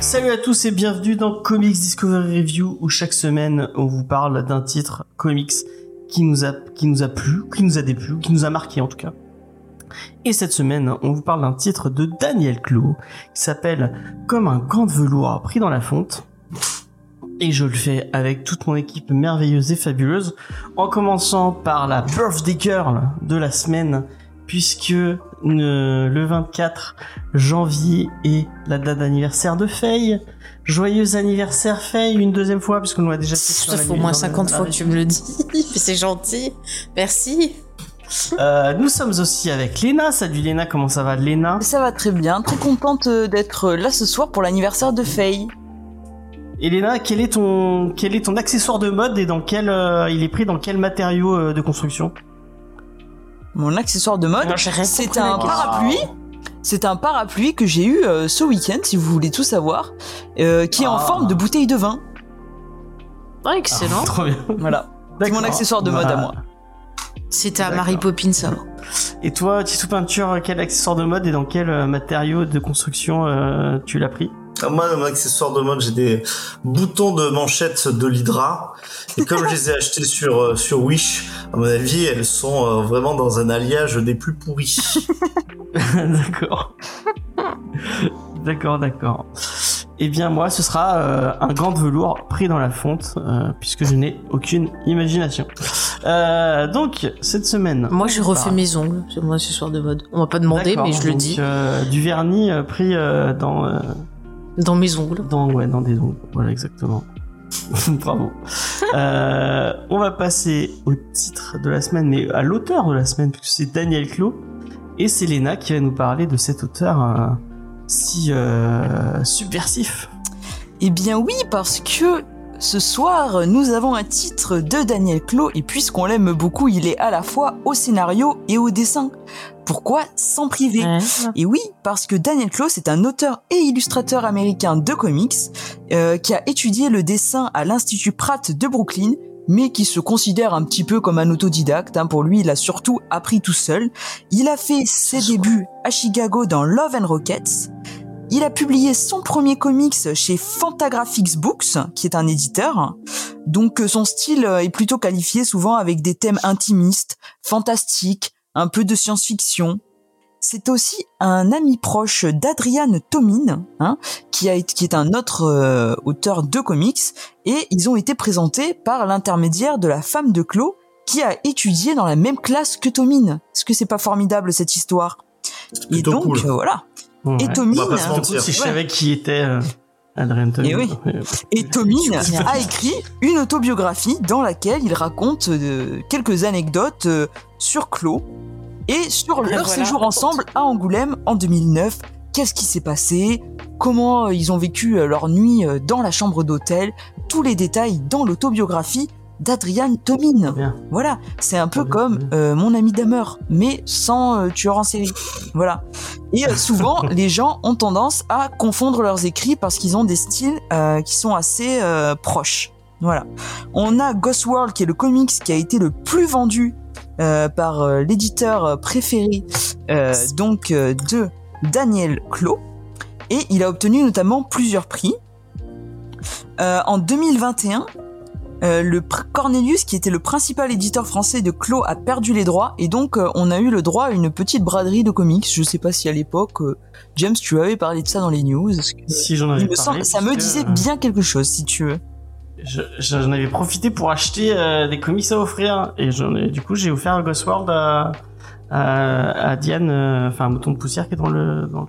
Salut à tous et bienvenue dans Comics Discovery Review où chaque semaine on vous parle d'un titre comics qui nous a qui nous a plu, qui nous a déplu, qui nous a marqué en tout cas. Et cette semaine, on vous parle d'un titre de Daniel Clot qui s'appelle Comme un gant de velours pris dans la fonte. Et je le fais avec toute mon équipe merveilleuse et fabuleuse, en commençant par la birthday girl de la semaine, puisque euh, le 24 janvier est la date d'anniversaire de Faye. Joyeux anniversaire Faye, une deuxième fois, puisqu'on l'a déjà fait. Ça fait au moins dans le- 50 dans fois que tu me le dis. C'est gentil. Merci. Euh, nous sommes aussi avec Léna. Salut Léna, comment ça va Léna? Ça va très bien, très contente euh, d'être là ce soir pour l'anniversaire de Faye. Et Léna, quel est ton quel est ton accessoire de mode et dans quel euh, il est pris dans quel matériau euh, de construction? Mon accessoire de mode, c'est un parapluie. C'est un parapluie que j'ai eu euh, ce week-end, si vous voulez tout savoir, euh, qui est en Ah. forme de bouteille de vin. Ah, excellent. Trop bien. Voilà. C'est mon accessoire de mode à Bah, moi. C'était à. Mary Poppins, ça. Et toi, Tissou Peinture, quel accessoire de mode et dans quel euh, matériau de construction euh, tu l'as pris? Ah, Moi, dans mon accessoire de mode, j'ai des boutons de manchette de l'Hydra. Et comme je les ai achetés sur, euh, sur Wish, à mon avis, elles sont euh, vraiment dans un alliage des plus pourris. d'accord. d'accord, d'accord. Eh bien, moi, ce sera euh, un gant de velours pris dans la fonte, euh, puisque je n'ai aucune imagination. Euh, donc, cette semaine. Moi, je on refais parle- mes ongles. C'est mon accessoire de mode. On m'a pas demandé, mais je le dis. euh, du vernis euh, pris euh, dans, euh, Dans mes ongles. dans, ouais, dans des ongles. Voilà, exactement. Bravo. Euh, on va passer au titre de la semaine, mais à l'auteur de la semaine, puisque c'est Daniel Clot. Et c'est Léna qui va nous parler de cet auteur euh, si euh, subversif. Eh bien oui, parce que ce soir, nous avons un titre de Daniel Clot, et puisqu'on l'aime beaucoup, il est à la fois au scénario et au dessin. Pourquoi s'en priver. Et oui, parce que Daniel Close est un auteur et illustrateur américain de comics euh, qui a étudié le dessin à l'Institut Pratt de Brooklyn, mais qui se considère un petit peu comme un autodidacte. hein. Pour lui, il a surtout appris tout seul. Il a fait ses débuts à Chicago dans Love and Rockets. Il a publié son premier comics chez Fantagraphics Books, qui est un éditeur. Donc euh, son style euh, est plutôt qualifié souvent avec des thèmes intimistes, fantastiques, un peu de science-fiction. C'est aussi un ami proche d'Adrian Tomin, hein, qui, a, été- qui est un autre euh, auteur de comics, et ils ont été présentés par l'intermédiaire de la femme de Clo, qui a étudié dans la même classe que Tomin. Est-ce que c'est pas formidable cette histoire? Et donc cool. euh, voilà. Ouais. Et Tomin, On va pas se hein, mentir. Si je savais qui était euh, Adrien. Eh oui. Et Tomin a écrit une autobiographie dans laquelle il raconte euh, quelques anecdotes euh, sur Clos et sur leur Voilà. séjour ensemble à Angoulême en 2009. Qu'est-ce qui s'est passé? Comment ils ont vécu leur nuit dans la chambre d'hôtel? Tous les détails dans l'autobiographie d'Adrian Tomin. Bien. Voilà, c'est un peu bien, comme euh, mon ami Damer, mais sans euh, tueur en série. Voilà. Et euh, souvent, les gens ont tendance à confondre leurs écrits parce qu'ils ont des styles qui sont assez proches. Voilà. On a Ghost World qui est le comics qui a été le plus vendu par l'éditeur préféré donc de Daniel Clot et il a obtenu notamment plusieurs prix. En 2021, euh, le pr- Cornelius, qui était le principal éditeur français de Clos, a perdu les droits et donc euh, on a eu le droit à une petite braderie de comics. Je sais pas si à l'époque, euh, James, tu avais parlé de ça dans les news. Que- Si j'en avais me parlé, ça me disait bien quelque chose, si tu veux. je- J'en avais profité pour acheter des comics à offrir et ai, du coup j'ai offert Ghost World à, à, à Diane, enfin un mouton de poussière qui est dans le. Dans le...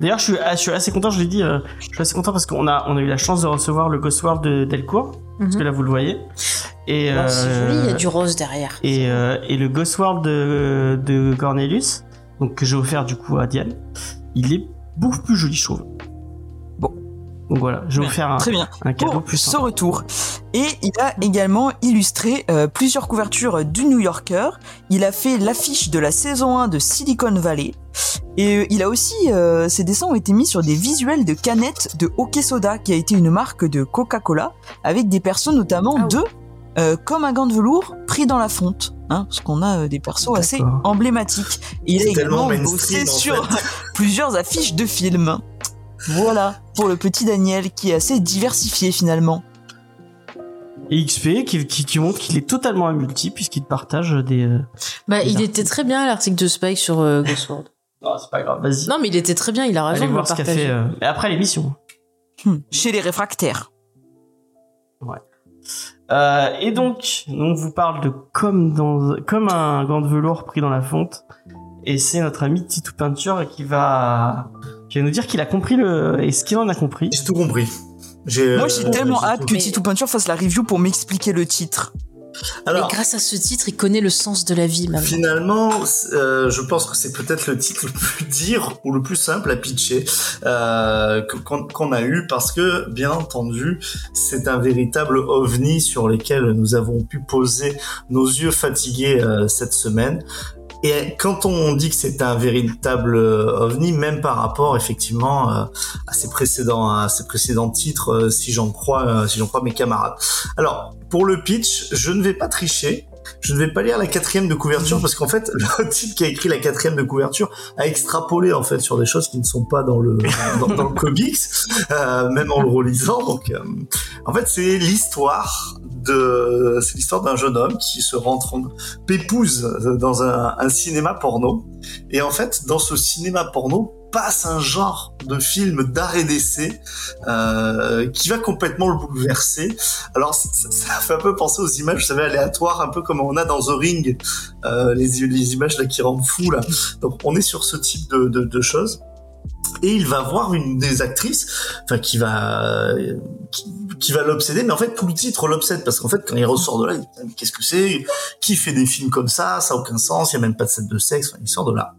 D'ailleurs, je suis, je suis assez content. Je l'ai dit, euh, je suis assez content parce qu'on a, on a eu la chance de recevoir le Ghost World de Delcourt, parce que là vous le voyez. Et Oh, c'est euh, joli, il y a du rose derrière. et, euh, et le Ghost World de, de Cornelius, donc que j'ai offert du coup à Diane, il est beaucoup plus joli, je trouve. Donc voilà, j'ai Bien. offert un, Très bien. un cadeau pour plus ce sympa. retour. Et il a également illustré euh, plusieurs couvertures du New Yorker. Il a fait l'affiche de la saison 1 de Silicon Valley. Et euh, il a aussi, euh, ses dessins ont été mis sur des visuels de canettes de hockey soda, qui a été une marque de Coca-Cola, avec des persos notamment Ah oui. de euh, comme un gant de velours pris dans la fonte, hein, parce qu'on a euh, des persos assez emblématiques. Et il a également bossé sur plusieurs affiches de films. Voilà pour le petit Daniel, qui est assez diversifié finalement. Et XP qui, qui, qui montre qu'il est totalement un multi puisqu'il partage des. euh, Bah, il était très bien l'article de Spike sur euh, Ghostword. Non, c'est pas grave. Vas-y. Non, mais il était très bien, il a raison Allez de voir ce qu'a fait. euh, Mais après l'émission. Hmm, Chez les réfractaires. Euh, et donc, on vous parle de comme dans comme un gant de velours pris dans la fonte. Et c'est notre ami Titou Peinture qui va qui va nous dire qu'il a compris le et ce qu'il en a compris? J'ai tout compris. J'ai, Moi euh, j'ai tellement j'ai hâte que Titou Peinture fasse la review pour m'expliquer le titre. Alors, Et grâce à ce titre, il connaît le sens de la vie, maintenant. Finalement, euh, je pense que c'est peut-être le titre le plus dire ou le plus simple à pitcher euh, qu'on qu'on a eu parce que, bien entendu, c'est un véritable ovni sur lequel nous avons pu poser nos yeux fatigués euh, cette semaine. Et quand on dit que c'est un véritable euh, ovni, même par rapport effectivement euh, à ses précédents, à ses précédents titres, euh, si j'en crois, si j'en crois mes camarades. Alors, pour le pitch, je ne vais pas tricher. Je ne vais pas lire la quatrième de couverture parce qu'en fait, le type qui a écrit la quatrième de couverture a extrapolé en fait sur des choses qui ne sont pas dans le dans, le comics, euh, même en le relisant. Donc, euh, en fait, c'est l'histoire de c'est l'histoire d'un jeune homme qui se rentre en pépouze dans un cinéma porno. Et en fait, dans ce cinéma porno passe un genre de film d'art et d'essai euh, qui va complètement le bouleverser. Alors ça, fait un peu penser aux images, vous savez, aléatoires, un peu comme on a dans The Ring, euh, les, les images là qui rendent fou là. Donc on est sur ce type de, de, de choses. Et il va voir une des actrices, enfin qui va qui, qui va l'obséder, mais en fait tout le titre l'obsède parce qu'en fait quand il ressort de là, mais qu'est-ce que c'est? Qui fait des films comme ça? Ça a aucun sens. Il y a même pas de scène de sexe. Enfin, il sort de là.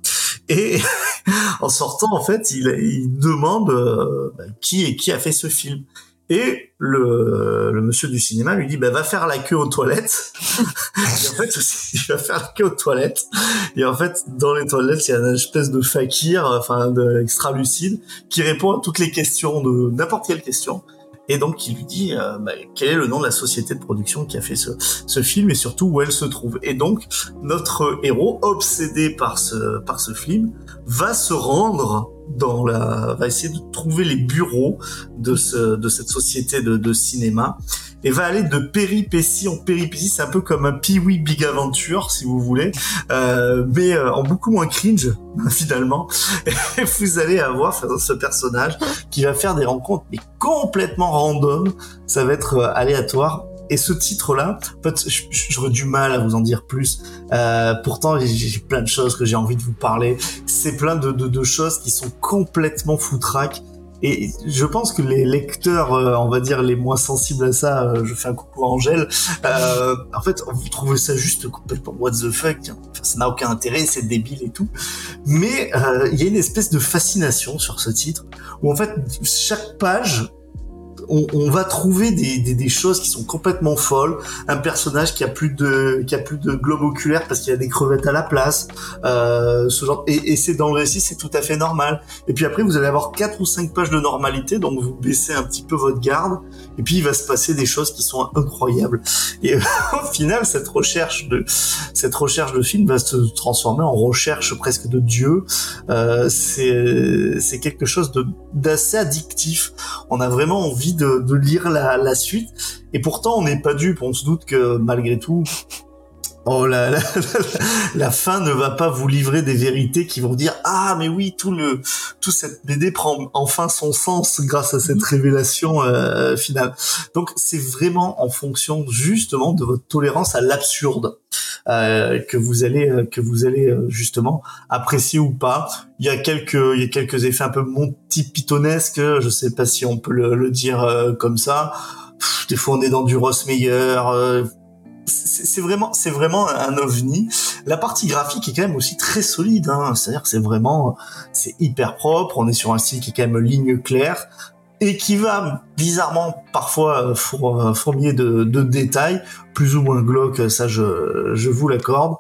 Et en sortant, en fait, il, il demande euh, bah, qui est qui a fait ce film. Et le, le monsieur du cinéma lui dit bah va faire la queue aux toilettes. et en fait, il va faire la queue aux toilettes. Et en fait, dans les toilettes, il y a une espèce de fakir, enfin de extra lucide, qui répond à toutes les questions de n'importe quelle question. Et donc, il lui dit euh, bah, quel est le nom de la société de production qui a fait ce, ce film et surtout où elle se trouve. Et donc, notre héros, obsédé par ce, par ce film, va se rendre dans la, va essayer de trouver les bureaux de ce, de cette société de, de cinéma et va aller de péripétie en péripétie. C'est un peu comme un Pee-wee Big Adventure, si vous voulez, euh, mais euh, en beaucoup moins cringe finalement. Et vous allez avoir ce personnage qui va faire des rencontres mais complètement random. Ça va être euh, aléatoire. Et ce titre-là, en fait, j'aurais du mal à vous en dire plus. Euh, pourtant, j'ai plein de choses que j'ai envie de vous parler. C'est plein de, de, de choses qui sont complètement foutraques. Et je pense que les lecteurs, euh, on va dire les moins sensibles à ça, euh, je fais un coucou à Angèle, euh, en fait, vous trouvez ça juste complètement what the fuck. Enfin, ça n'a aucun intérêt, c'est débile et tout. Mais euh, il y a une espèce de fascination sur ce titre, où en fait, chaque page, on, on va trouver des, des, des choses qui sont complètement folles. Un personnage qui a plus de qui a plus de globe oculaire parce qu'il y a des crevettes à la place. Euh, ce genre et, et c'est dans le récit, c'est tout à fait normal. Et puis après, vous allez avoir quatre ou cinq pages de normalité, donc vous baissez un petit peu votre garde. Et puis il va se passer des choses qui sont incroyables. Et au final, cette recherche de cette recherche de film va se transformer en recherche presque de Dieu. Euh, c'est c'est quelque chose de d'assez addictif. On a vraiment envie de, de lire la, la suite. Et pourtant, on n'est pas dupe. On se doute que malgré tout, oh, la, la, la fin ne va pas vous livrer des vérités qui vont dire ah mais oui tout le tout cette BD prend enfin son sens grâce à cette révélation euh, finale. Donc c'est vraiment en fonction justement de votre tolérance à l'absurde euh, que vous allez euh, que vous allez euh, justement apprécier ou pas. Il y a quelques il y a quelques effets un peu Monty Pythonesques, je sais pas si on peut le, le dire euh, comme ça. Pff, des fois on est dans du Ross Meyer. C'est vraiment c'est vraiment un ovni. La partie graphique est quand même aussi très solide. Hein. C'est-à-dire c'est vraiment c'est hyper propre. On est sur un style qui est quand même ligne claire et qui va bizarrement parfois euh, euh, fourmiller de, de détails plus ou moins glauques. Ça je je vous l'accorde.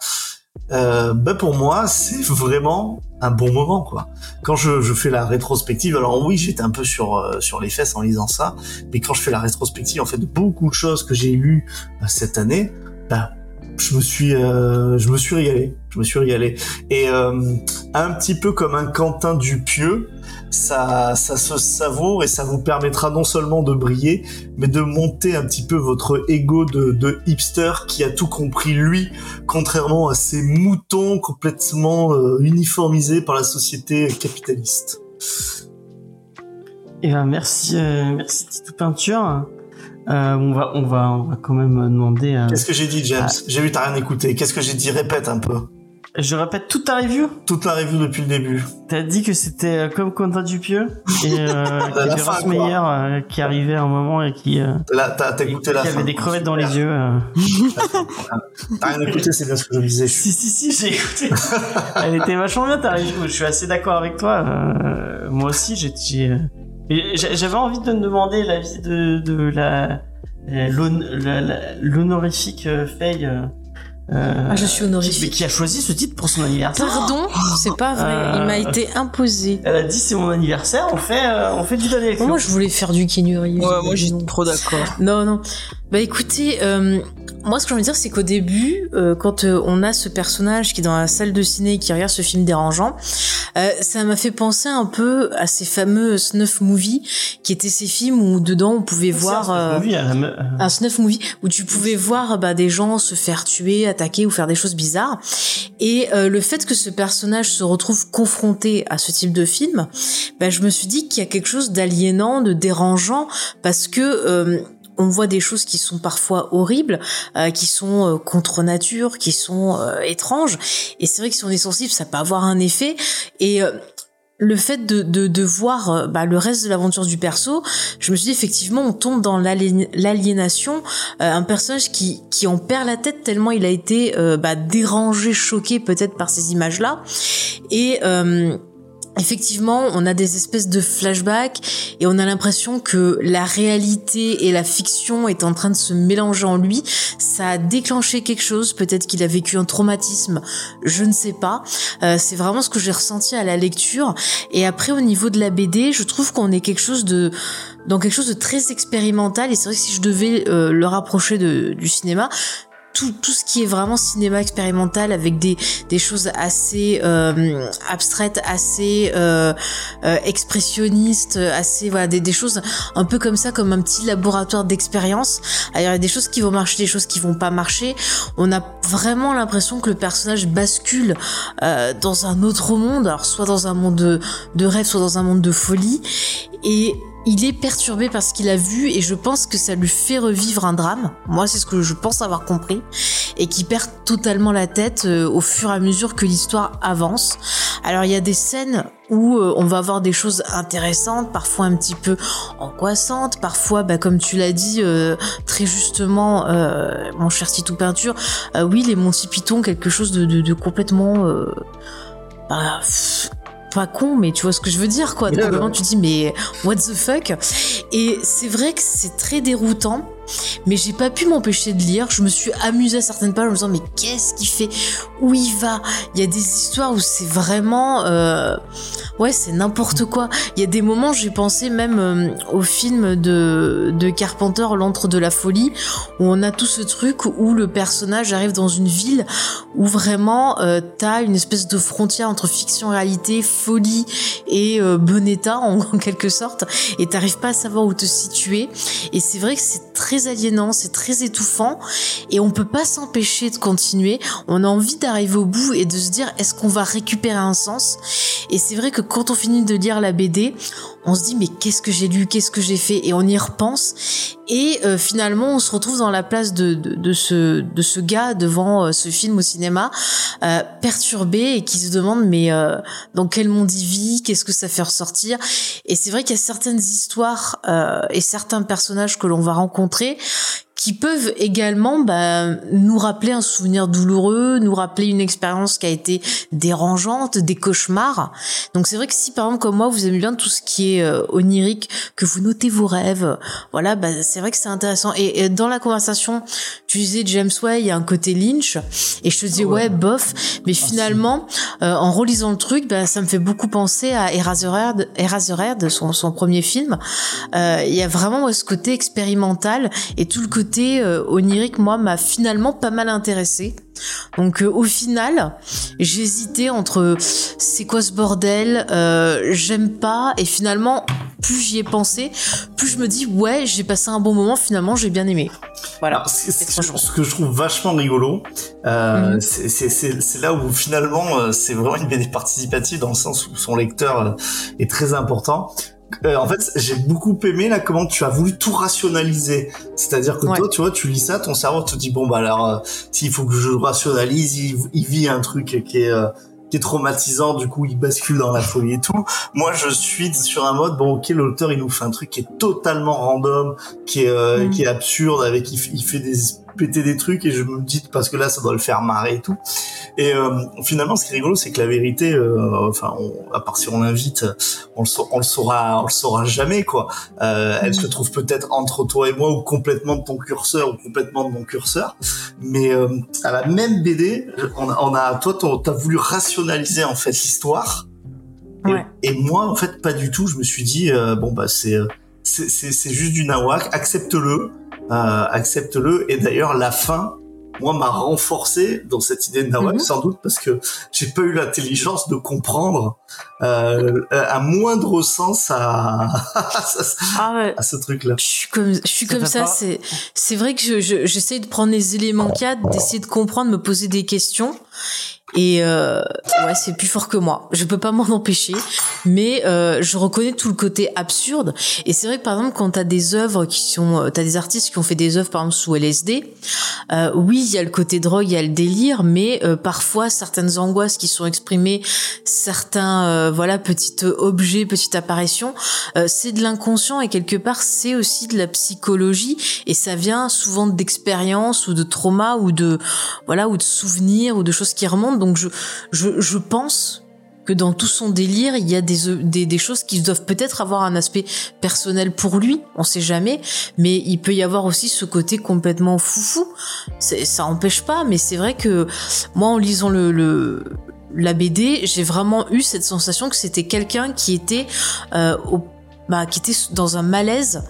Euh, bah pour moi, c'est vraiment un bon moment, quoi. Quand je, je fais la rétrospective, alors oui, j'étais un peu sur euh, sur les fesses en lisant ça, mais quand je fais la rétrospective, en fait, de beaucoup de choses que j'ai lues euh, cette année, bah, je me suis euh, je me suis régalé, je me suis régalé. Et euh, un petit peu comme un Quentin Dupieux, ça ça se savoure et ça vous permettra non seulement de briller, mais de monter un petit peu votre ego de, de hipster qui a tout compris lui, contrairement à ces moutons complètement euh, uniformisés par la société capitaliste. Et ben merci, euh, merci Titou Peinture. Euh, on va, on va, on va quand même demander. à- Qu'est-ce que j'ai dit, James J'ai vu t'as rien écouté. Qu'est-ce que j'ai dit? Répète un peu. Je répète toute ta review? Toute la review depuis le début. T'as dit que c'était euh, comme Quentin Dupieux et euh, Ross. Meyer euh, qui arrivait à un moment et qui, euh, Là, t'as t'as écouté la qui fin. avait des crevettes dans les yeux. euh. T'as rien écouté, c'est bien ce que je disais. Si si si, j'ai écouté. Elle était vachement bien ta review. Je suis assez d'accord avec toi. Moi aussi, j'ai, euh, j'avais envie de me demander l'avis de, de la, euh, l'hon- la- la- l'honorifique euh, Faye. Euh, Ah, je suis qui, mais qui a choisi ce titre pour son anniversaire. Pardon, c'est pas vrai. Euh, Il m'a été imposé. Elle a dit c'est mon anniversaire, on fait, euh, on fait du Daniel Moi, je voulais faire du Kenuri. Ouais, moi j'étais trop d'accord. Non, non. Bah écoutez, euh, moi ce que je veux dire, c'est qu'au début, euh, quand euh, on a ce personnage qui est dans la salle de ciné et qui regarde ce film dérangeant, euh, ça m'a fait penser un peu à ces fameux snuff movies, qui étaient ces films où dedans on pouvait voir... euh, un snuff movie où tu pouvais voir bah, des gens se faire tuer, attaquer ou faire des choses bizarres. Et euh, le fait que ce personnage se retrouve confronté à ce type de film, bah, je me suis dit qu'il y a quelque chose d'aliénant, de dérangeant, parce que euh, on voit des choses qui sont parfois horribles, euh, qui sont euh, contre nature, qui sont euh, étranges. Et c'est vrai que si on est sensible, ça peut avoir un effet. Et euh, le fait de, de, de voir euh, bah, le reste de l'aventure du perso, je me suis dit effectivement on tombe dans l'aliénation, euh, un personnage qui, qui en perd la tête tellement il a été euh, bah, dérangé, choqué peut-être par ces images-là. Et euh, effectivement on a des espèces de flashbacks et on a l'impression que la réalité et la fiction est en train de se mélanger en lui. Ça a déclenché quelque chose, peut-être qu'il a vécu un traumatisme, je ne sais pas. Euh, c'est vraiment ce que j'ai ressenti à la lecture. Et après, au niveau de la BD, je trouve qu'on est quelque chose de dans quelque chose de très expérimental. Et c'est vrai que si je devais euh, le rapprocher de, du cinéma, tout, tout ce qui est vraiment cinéma expérimental avec des, des choses assez euh, abstraites, assez euh, euh, expressionnistes, assez voilà des, des choses un peu comme ça, comme un petit laboratoire d'expérience. Il y a des choses qui vont marcher, des choses qui vont pas marcher. On a vraiment l'impression que le personnage bascule dans un autre monde, alors soit dans un monde de, de rêve, soit dans un monde de folie. Et il est perturbé par ce qu'il a vu et je pense que ça lui fait revivre un drame. Moi, c'est ce que je pense avoir compris. Et qui perd totalement la tête euh, au fur et à mesure que l'histoire avance. Alors, il y a des scènes où euh, on va avoir des choses intéressantes, parfois un petit peu angoissantes, parfois, bah, comme tu l'as dit euh, très justement, mon cher Titou Peinture, euh, oui, les Monty Python, quelque chose de, complètement... bah, pas con, mais tu vois ce que je veux dire, quoi. Complètement, ouais. tu dis, mais what the fuck? Et c'est vrai que c'est très déroutant, mais j'ai pas pu m'empêcher de lire. Je me suis amusée à certaines pages en me disant, mais qu'est-ce qu'il fait? Où il va? Il y a des histoires où c'est vraiment... euh, Ouais, c'est n'importe quoi. Il y a des moments, j'ai pensé même euh, au film de, de Carpenter, L'antre de la folie, où on a tout ce truc où le personnage arrive dans une ville où vraiment euh, t'as une espèce de frontière entre fiction réalité, folie et euh, bon état en, en quelque sorte, et t'arrives pas à savoir où te situer. Et c'est vrai que c'est très aliénant, c'est très étouffant, et on peut pas s'empêcher de continuer. On a envie d'arriver au bout et de se dire est-ce qu'on va récupérer un sens? Et c'est vrai que quand on finit de lire la BD, on se dit mais qu'est-ce que j'ai lu, qu'est-ce que j'ai fait, et on y repense. Et euh, finalement, on se retrouve dans la place de, de, de ce, de ce gars devant euh, ce film au cinéma, euh, perturbé et qui se demande mais euh, dans quel monde il vit, qu'est-ce que ça fait ressortir? Et c'est vrai qu'il y a certaines histoires euh, et certains personnages que l'on va rencontrer qui peuvent également bah, nous rappeler un souvenir douloureux, nous rappeler une expérience qui a été dérangeante, des cauchemars. Donc c'est vrai que si par exemple comme moi vous aimez bien tout ce qui est euh, onirique, que vous notez vos rêves, voilà, bah, c'est vrai que c'est intéressant. Et, dans la conversation, tu disais James Way, il y a un côté Lynch, et je te disais ouais, bof, mais ah, finalement euh, en relisant le truc, bah, ça me fait beaucoup penser à Eraserhead, Eraserhead, son, son premier film. Euh, il y a vraiment ce côté expérimental et tout le côté côté euh, onirique, moi, m'a finalement pas mal intéressé. Donc euh, au final, j'hésitais entre c'est quoi ce bordel, euh, j'aime pas, et finalement, plus j'y ai pensé, plus je me dis ouais, j'ai passé un bon moment, finalement, j'ai bien aimé. Voilà. ce que je trouve vachement rigolo, mhm. c'est là où finalement c'est vraiment une BD participative dans le sens où son lecteur est très important. Euh, en fait, j'ai beaucoup aimé là comment tu as voulu tout rationaliser. C'est-à-dire que toi, tu vois, tu lis ça, ton cerveau te dit bon bah alors euh, s'il faut que je rationalise, il, vit un truc qui est euh, qui est traumatisant, du coup il bascule dans la folie et tout. Moi, je suis sur un mode bon ok, l'auteur il nous fait un truc qui est totalement random, qui est mm. qui est absurde, avec il, il fait des péter des trucs et je me dis parce que là ça doit le faire marrer et tout. Et euh, finalement, ce qui est rigolo, c'est que la vérité, euh, enfin, à part si on l'invite, on le, on le saura, on le saura jamais quoi. Euh, Elle se trouve peut-être entre toi et moi ou complètement de ton curseur ou complètement de mon curseur. Mais euh, à la même BD, on, on a, toi, t'as voulu rationaliser en fait l'histoire. Ouais. Et, moi, en fait, pas du tout. Je me suis dit, euh, bon bah c'est c'est juste du nawak, accepte-le, euh, accepte-le. Et d'ailleurs, la fin, moi, m'a renforcé dans cette idée de nawak, mhm. sans doute parce que j'ai pas eu l'intelligence de comprendre euh, à moindre sens à, ah à ce truc-là. Je suis comme, je suis comme ça. C'est, c'est vrai que je, j'essaie de prendre les éléments cadres, d'essayer de comprendre, me poser des questions. Et euh, ouais, c'est plus fort que moi. Je peux pas m'en empêcher, mais euh, je reconnais tout le côté absurde. Et c'est vrai que par exemple, quand t'as des œuvres qui sont, euh, t'as des artistes qui ont fait des œuvres par exemple sous LSD, euh, oui, il y a le côté drogue, il y a le délire, mais euh, parfois certaines angoisses qui sont exprimées, certains euh, voilà petits objets, petites apparitions, c'est de l'inconscient et quelque part c'est aussi de la psychologie et ça vient souvent d'expériences ou de traumas ou de voilà ou de souvenirs ou de choses qui remontent donc je, je, pense que dans tout son délire, il y a des, des, choses qui doivent peut-être avoir un aspect personnel pour lui, on sait jamais, mais il peut y avoir aussi ce côté complètement foufou. Ça empêche pas, mais c'est vrai que moi, en lisant le, la BD, j'ai vraiment eu cette sensation que c'était quelqu'un qui était euh, bah, qui était dans un malaise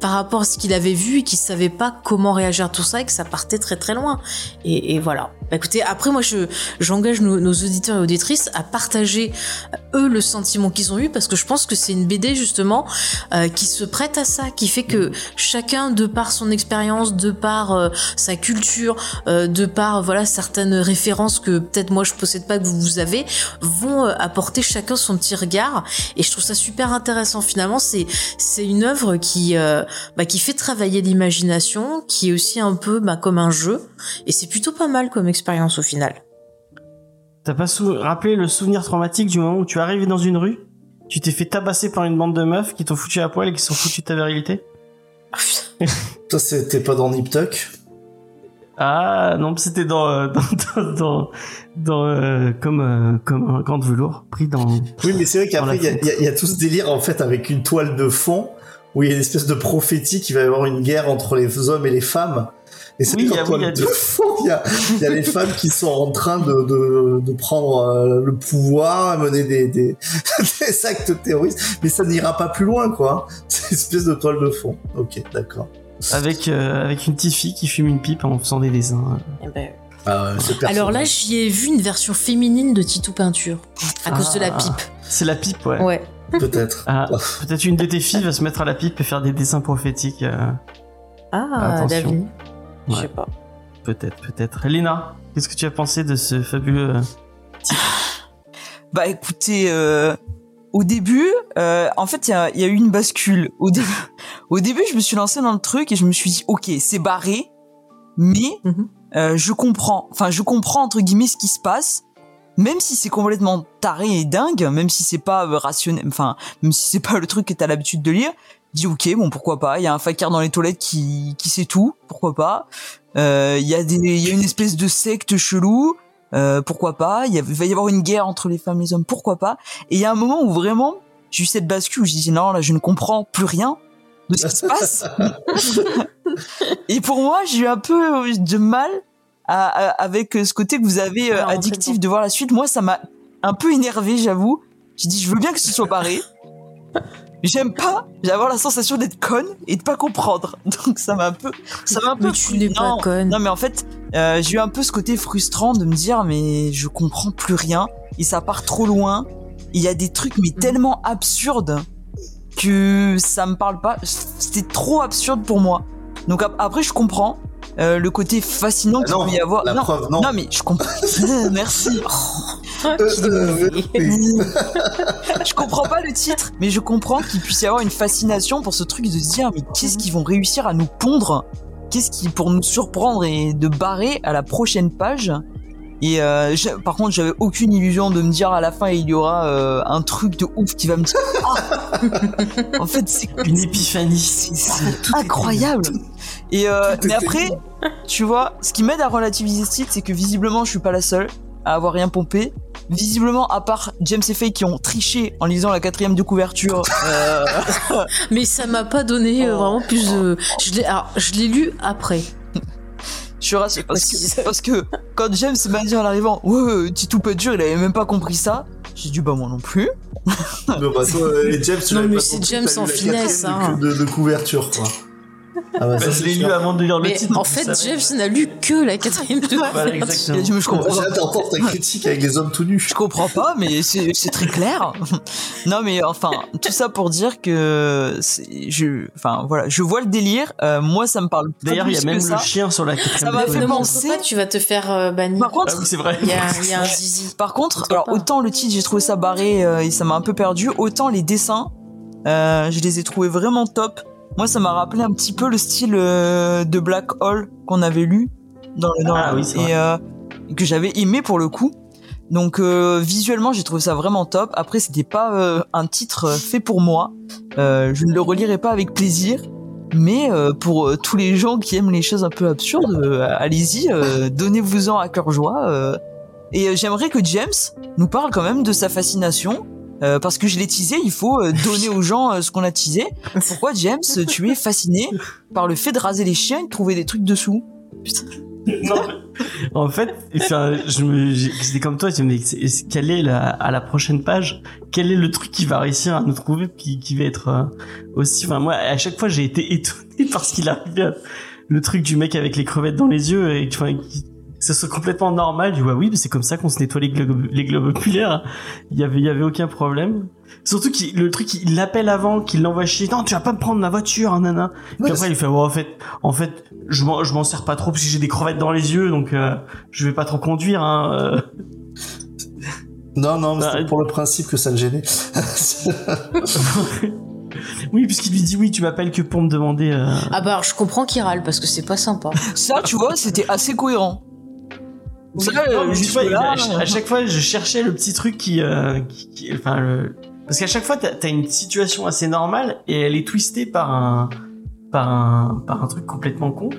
par rapport à ce qu'il avait vu et qui savait pas comment réagir à tout ça et que ça partait très très loin. Et, et voilà. Bah, écoutez, après moi je j'engage nos, nos, auditeurs et auditrices à partager euh, eux le sentiment qu'ils ont eu parce que je pense que c'est une BD justement euh, qui se prête à ça, qui fait que chacun de par son expérience, de par euh, sa culture, euh, de par voilà certaines références que peut-être moi je possède pas que vous, vous avez, vont apporter chacun son petit regard et je trouve ça super intéressant finalement. C'est c'est une œuvre qui bah, qui fait travailler l'imagination, qui est aussi un peu bah, comme un jeu. Et c'est plutôt pas mal comme expérience au final. T'as pas rappelé le souvenir traumatique du moment où tu es arrivé dans une rue, tu t'es fait tabasser par une bande de meufs qui t'ont foutu à poil et qui sont foutus de ta virilité? Toi, c'était pas dans Nip Tuck? Ah non, c'était dans euh, dans dans, dans, euh, comme euh, comme un camp de velours pris dans. Oui, mais c'est vrai qu'après il y, y, a tout ce délire en fait avec une toile de fond où il y a une espèce de prophétie qu'il va y avoir une guerre entre les hommes et les femmes. Et c'est oui, quand il, y a, il, y a, les femmes qui sont en train de, de, de prendre euh, le pouvoir, mener des, des, des, actes terroristes, mais ça n'ira pas plus loin, quoi. C'est une espèce de toile de fond. Ok, d'accord. Avec, euh, avec une petite fille qui fume une pipe en faisant des dessins. Eh ben... Ah, Alors là, j'y ai vu une version féminine de Titou Peinture, à cause de la ah. pipe. C'est la pipe, ouais. Ouais. Peut-être. Ah, peut-être une de tes filles va se mettre à la pipe et faire des dessins prophétiques. Euh. Ah, David. Je sais pas. Peut-être, peut-être. Lina, qu'est-ce que tu as pensé de ce fabuleux euh, Bah écoutez, euh, au début, euh, en fait, il y a, y a, eu une bascule. Au, début, au début, je me suis lancé dans le truc et je me suis dit, ok, c'est barré, mais mhm. euh, je comprends. Enfin, je comprends entre guillemets ce qui se passe, même si c'est complètement taré et dingue, même si c'est pas euh, rationnel, enfin, même si c'est pas le truc que t'as l'habitude de lire, dis ok, bon pourquoi pas. Il y a un fakir dans les toilettes qui qui sait tout, pourquoi pas. Euh, Il y a des, il y a une espèce de secte chelou, euh, pourquoi pas. Il, va y avoir une guerre entre les femmes et les hommes, pourquoi pas. Et il y a un moment où vraiment j'ai eu cette bascule où je disais non là je ne comprends plus rien de ce qui se passe. et pour moi j'ai eu un peu de mal à- à- avec ce côté que vous avez euh, Alors, addictif de voir la suite. Moi ça m'a un peu énervé j'avoue. J'ai dit je veux bien que ce soit barré. J'aime pas, avoir la sensation d'être conne et de pas comprendre. Donc ça m'a un peu, ça m'a un peu. Mais tu n'es pas conne. Non mais en fait, euh, j'ai eu un peu ce côté frustrant de me dire mais je comprends plus rien et ça part trop loin. Il y a des trucs mais tellement absurdes que ça me parle pas. C'était trop absurde pour moi. Donc ap- après je comprends euh, le côté fascinant Ah qu'il peut y avoir. la non, preuve, non. non mais je comprends. Merci. Euh, euh, oui. je comprends pas le titre, mais je comprends qu'il puisse y avoir une fascination pour ce truc de se dire mais qu'est-ce qu'ils vont réussir à nous pondre? Qu'est-ce qui pour nous surprendre et de barrer à la prochaine page? Et euh, par contre, j'avais aucune illusion de me dire à la fin il y aura euh, un truc de ouf qui va me dire Ah en fait c'est Une épiphanie. c'est- c'est incroyable. Et euh, mais après, tu vois, ce qui m'aide à relativiser ce titre, c'est que visiblement, je suis pas la seule à avoir rien pompé. Visiblement, à part James et Faye qui ont triché en lisant la quatrième de couverture. euh, Mais ça m'a pas donné euh, Oh. vraiment plus de. Je l'ai, alors, je l'ai lu après. je suis rassurée parce que, parce que quand James m'a dit en arrivant, ouais, ouais, Titou pas dur, il avait même pas compris ça. J'ai dit bah moi non plus. Non, bah, toi, et James, tu Non, mais pas c'est compris, James en finesse, hein. de, de, de couverture, quoi. Ah bah, Bah, ça, je l'ai lu avant de lire le Mais titre. en fait. James n'a lu que la quatrième de Voilà, je comprends d'entendre ta critique avec les hommes tout nus. Je comprends pas, mais c'est très clair. non, mais enfin, tout ça pour dire que je, enfin voilà, je vois le délire. Euh, moi, ça me parle. D'ailleurs, il y a même le ça. chien sur la Ça quatrième m'a de fait penser- pas, tu vas te faire euh, bannir. Par contre, Ah oui, c'est vrai. Il y a, il y a un zizi. Par contre, Pourquoi alors pas autant le titre j'ai trouvé ça barré euh, et ça m'a un peu perdu, autant les dessins, euh, je les ai trouvés vraiment top. Moi, ça m'a rappelé un petit peu le style euh, de Black Hole qu'on avait lu dans le dans Ah oui, et euh, que j'avais aimé pour le coup. Donc euh, visuellement, j'ai trouvé ça vraiment top. Après, c'était pas un titre fait pour moi. Je ne le relirai pas avec plaisir. Mais pour tous les gens qui aiment les choses un peu absurdes, allez-y, donnez-vous-en à cœur joie. et j'aimerais que James nous parle quand même de sa fascination. Euh, parce que je l'ai teasé, il faut euh, donner aux gens euh, ce qu'on a teasé. Pourquoi James, tu es fasciné par le fait de raser les chiens et de trouver des trucs dessous? En fait, c'était comme toi, je me c'est- quelle est la, à la prochaine page, quel est le truc qui va réussir à nous trouver, qui, qui va être aussi, enfin, moi, à chaque fois, j'ai été étonné parce qu'il arrivait à- le truc du mec avec les crevettes dans les yeux et, ça soit complètement normal. Je vois, oui, mais c'est comme ça qu'on se nettoie les globes, les globes oculaires. Il y avait, il y avait aucun problème. Surtout qu'il, le truc, il l'appelle avant, qu'il l'envoie chier. Non, tu vas pas me prendre ma voiture, hein, nana. Puis Ouais, après, il fait, ouais, en fait, en fait, je m'en, je m'en sers pas trop parce que j'ai des crevettes dans les yeux, donc euh, je vais pas trop conduire. Hein, euh. Non, non, mais Bah, c'était pour le principe que ça le gênait. oui, puisqu'il lui dit oui, tu m'appelles que pour me demander. euh, Ah bah alors, je comprends qu'il râle parce que c'est pas sympa. Ça, tu vois, c'était assez cohérent. Ça, Non, euh, mais tu jusque vois, il- là, à, à chaque fois, je cherchais le petit truc qui, euh, qui, qui- enfin, le... parce qu'à chaque fois, t'as as une situation assez normale et elle est twistée par un, par un, par un truc complètement con.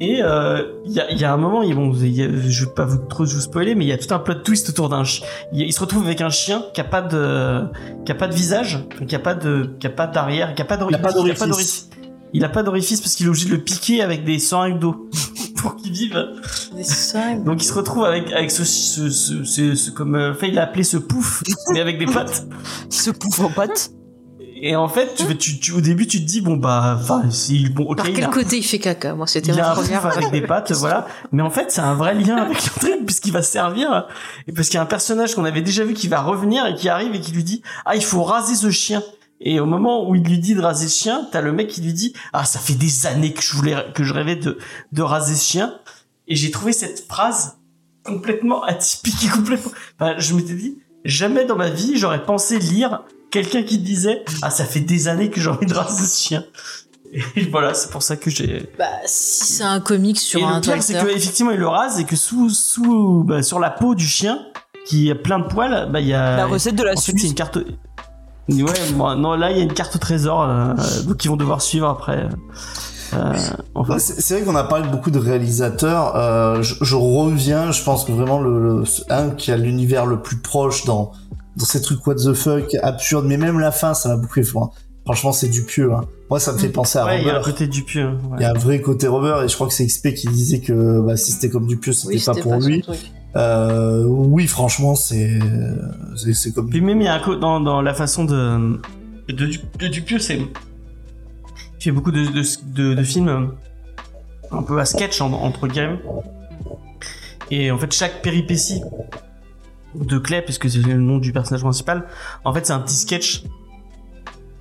Et euh, il y, a, y a un moment, il, bon, y a- je vais pas vous, trop vous spoiler, mais il y a tout un plot twist autour d'un. chi- Il, se retrouve avec un chien qui a pas de, qui a pas de visage, qui a pas de, qui a pas d'arrière, qui a pas Il a pas d'orifice. d'orifice. Il a pas d'orifice parce qu'il est obligé de le piquer avec des seringues d'eau pour qu'il vive. Des seringues. Donc il se retrouve avec avec ce, ce, ce, ce- ce- comme euh, Faye l'a appelé ce pouf, mais avec des pattes. ce pouf en pâte. Et en fait, tu, tu, tu- au début, tu te dis bon bah, enfin, si bon, ok, Par il quel a, côté il fait caca Moi, c'était il a ma un pouf première. avec des pattes, voilà. Mais en fait, c'est un vrai lien avec le truc puisqu'il va se servir et parce qu'il y a un personnage qu'on avait déjà vu qui va revenir et qui arrive et qui lui dit ah il faut raser ce chien. Et au moment où il lui dit de raser ce chien, t'as le mec qui lui dit ah ça fait des années que je voulais que je rêvais de de raser ce chien. Et j'ai trouvé cette phrase complètement atypique et complètement. Enfin, je m'étais dit jamais dans ma vie j'aurais pensé lire quelqu'un qui disait ah ça fait des années que j'ai envie de raser ce chien. Et voilà, c'est pour ça que j'ai. Bah, si c'est un comic sur Et un le pire, c'est qu'effectivement, il le rase et que sous, sous, bah, sur la peau du chien, qui a plein de poils, bah il y a La recette de la en fait, c'est une carte. Ouais, bon, non, là il y a une carte au trésor, euh, donc ils vont devoir suivre après. Euh, enfin, Bah, C'est vrai qu'on a parlé de beaucoup de réalisateurs. Euh, je, je reviens, je pense que vraiment le, le- un qui a l'univers le plus proche dans dans ces trucs what the fuck absurdes, mais même la fin, ça m'a beaucoup fait. hein. Franchement, c'est du pieux. Hein. Moi, ça me fait penser à ouais, il y a un Robert. côté du pieu. ouais. Il y a un vrai côté Robert et je crois que c'est XP qui disait que bah, si c'était comme du pieux, c'était Oui, pas pour pas son lui. Euh, oui, franchement, c'est c'est comme Puis même il y a un co- dans, dans la façon de de, de Dupieux, c'est il fait beaucoup de, de, de, films un peu à sketch en- entre guillemets. Et en fait chaque péripétie de Clay, puisque c'est le nom du personnage principal, en fait c'est un petit sketch.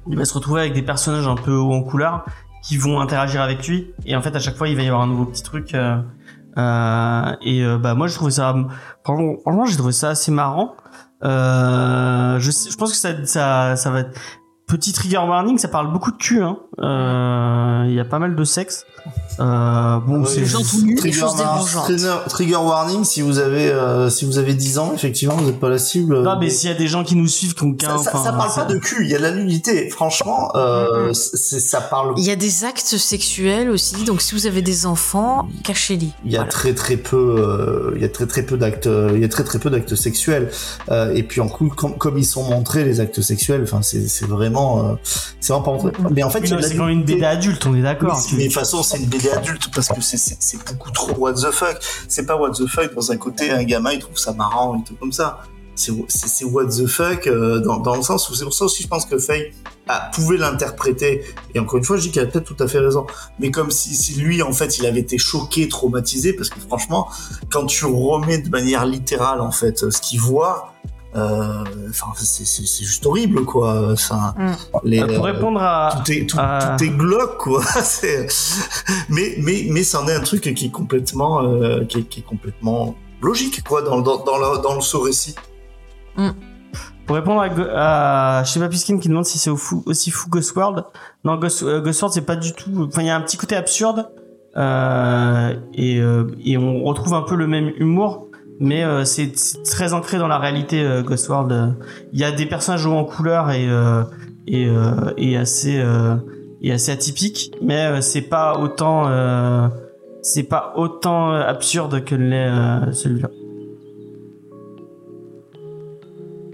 Il va se retrouver avec des personnages un peu haut en couleur qui vont interagir avec lui et en fait à chaque fois il va y avoir un nouveau petit truc. euh, euh, et euh, bah moi je trouvais ça franchement, j'ai trouvé ça assez marrant. Euh, je, je pense que ça, ça, ça va être petit trigger warning. Ça parle beaucoup de cul. hein. Euh, Il y a pas mal de sexe. Euh, bon, c'est. Trigger, trigger, warning si vous avez euh, si vous avez 10 ans effectivement vous n'êtes pas la cible Non, mais s'il y a des gens qui nous suivent, qui ont ça, ça, ça enfin, parle ça- pas de cul il y a de la nudité franchement euh, Mhm. c'est ça parle Il y a des actes sexuels aussi, donc si vous avez des enfants, cachez-les. il y a Voilà. très très peu euh, il y a très très peu d'actes euh, il y a très très peu d'actes sexuels Euh, et puis en coup comme, comme ils sont montrés les actes sexuels enfin c'est vraiment euh, c'est vraiment pas montré mais en fait c'est quand même une. BD adulte, on est d'accord. Oui, mais de toute façon, c'est une BD adulte parce que c'est- beaucoup trop what the fuck. C'est pas what the fuck dans un côté, un gamin il trouve ça marrant et tout comme ça. C'est what the fuck euh, dans, dans le sens où c'est pour ça aussi je pense que Faye a, pouvait l'interpréter. Et encore une fois, je dis qu'elle a peut-être tout à fait raison. Mais comme si, si lui, en fait, il avait été choqué, traumatisé, parce que franchement, quand tu remets de manière littérale, en fait, ce qu'il voit, enfin, c'est juste horrible, quoi. Enfin, Mm. les, Euh, pour euh, répondre à, tout est tout, tout est glauque quoi mais mais mais c'en est un truc qui est complètement euh, qui, est, qui est complètement logique quoi dans dans dans le dans le ce récit pour répondre à, à je sais pas Piskin qui demande si c'est au aussi fou Ghost World. Non, Ghost, euh, Ghost World c'est pas du tout. Enfin, il y a un petit côté absurde euh, et euh, et on retrouve un peu le même humour, mais euh, c'est très ancré dans la réalité. euh, Ghost World. Il y a des personnages hauts en couleur et euh, et euh, et assez euh, et assez atypique, mais c'est pas autant c'est pas autant absurde que l'est celui-là.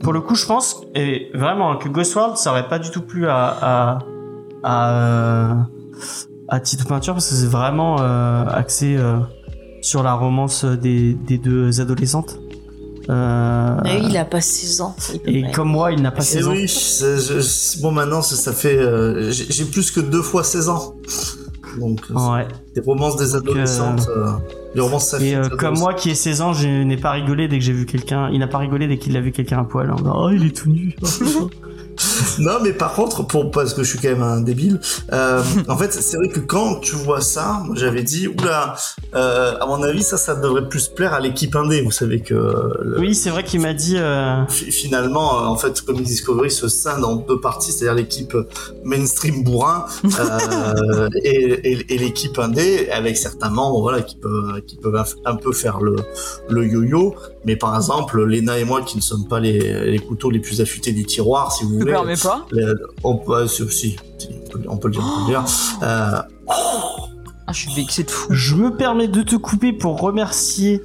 Pour le coup, je pense et vraiment que Ghost World, ça aurait pas du tout plu à à à, à Tito Peinture parce que c'est vraiment euh, axé euh, sur la romance des, des deux adolescentes. Euh, Ah oui, il a pas 16 ans. et comme moi, il n'a pas Et 16 ans. oui je- bon maintenant ça, ça fait euh, j'ai plus que deux fois 16 ans donc euh, Ouais. des romances des adolescentes euh, les romances ça Et euh, comme moi qui ai 16 ans, je n'ai pas rigolé dès que j'ai vu quelqu'un. Il n'a pas rigolé dès qu'il a vu quelqu'un à poil. En disant, oh, il est tout nu. Non, mais par contre, pour parce que je suis quand même un débile, euh, en fait, c'est vrai que quand tu vois ça, j'avais dit, oula, euh, à mon avis, ça, ça devrait plus plaire à l'équipe indé. Vous savez que le- oui, c'est vrai qu'il m'a dit. euh, fi- finalement, en fait, Comic Discovery se scinde en deux parties, c'est-à-dire l'équipe mainstream bourrin euh, et, et- et l'équipe indé, avec certains membres, voilà, qui peuvent, qui peuvent un, un peu faire le, le yo-yo. Mais par exemple, Lena et moi, qui ne sommes pas les, les couteaux les plus affûtés du tiroir, si vous Je me voulez, permets pas? euh, on peut, si, si, si, on peut- le dire, on peut le dire. Euh, Ah, je suis vexé de fou. Je me permets de te couper pour remercier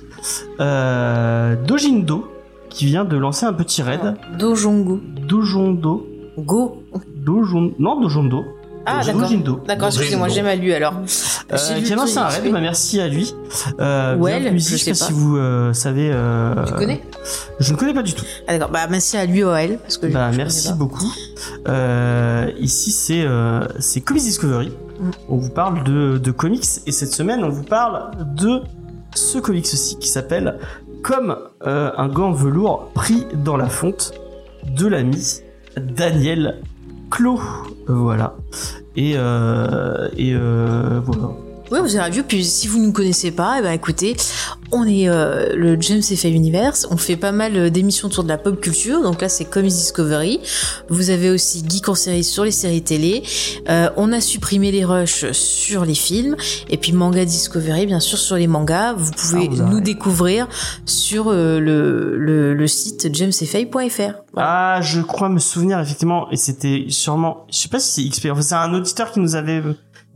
euh, Dojindo qui vient de lancer un petit raid. Dojongo. Dojondo. Go. Dojon... Non, Dojondo. Ah, d'accord. D'accord, excusez-moi, j'ai mal lu alors. Euh, qui a lancé un raid, bah, merci à lui. Euh, ici, je je sais pas si vous euh, savez. euh, Tu connais? Je ne connais pas du tout. Ah d'accord, bah merci à lui OL parce que je- Bah, je merci beaucoup. Euh, ici, c'est euh, c'est Comics Discovery. Mm. On vous parle de, de comics et cette semaine, on vous parle de ce comics-ci qui s'appelle Comme euh, un gant velours pris dans la fonte de l'ami Daniel Clos. Voilà. Et, euh, et euh, voilà. Ouais, vous avez vu. Puis si vous ne connaissez pas, eh ben écoutez, on est euh, le James F. Universe, on fait pas mal euh, d'émissions autour de la pop culture, donc là c'est Comics Discovery. Vous avez aussi Geek en série sur les séries télé. Euh, on a supprimé les rushs sur les films et puis Manga Discovery bien sûr sur les mangas. Vous pouvez Ah, vous nous découvrir sur euh, le, le, le site. Voilà. Ah, je crois me souvenir effectivement, et c'était sûrement, je sais pas si c'est XP, enfin, c'est un auditeur qui nous avait,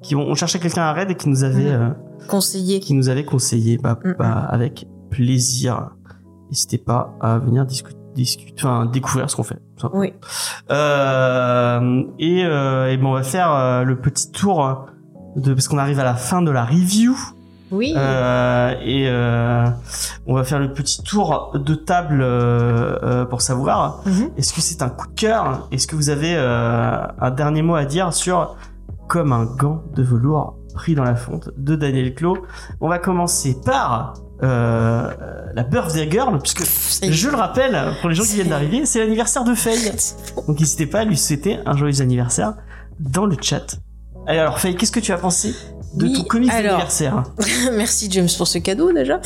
qui on cherchait quelqu'un à Red et qui nous avait, euh, Conseiller. qui nous avait conseillé, bah, Mhm. bah, avec plaisir. N'hésitez pas à venir discuter, discuter, enfin découvrir ce qu'on fait. Oui. Euh, et, euh, et bon, on va faire euh, le petit tour de parce qu'on arrive à la fin de la review. Oui. Euh, et euh, on va faire le petit tour de table pour savoir Mhm. est-ce que c'est un coup de cœur? Est-ce que vous avez euh, un dernier mot à dire sur comme un gant de velours pris dans la fonte de Daniel Clos On va commencer par euh, la Birthday Girl, puisque je le rappelle pour les gens qui viennent d'arriver, c'est l'anniversaire de Faye. Donc n'hésitez pas à lui souhaiter un joyeux anniversaire dans le chat. Allez alors Faye, qu'est-ce que tu as pensé? De Oui, ton comics alors, Merci James pour ce cadeau déjà.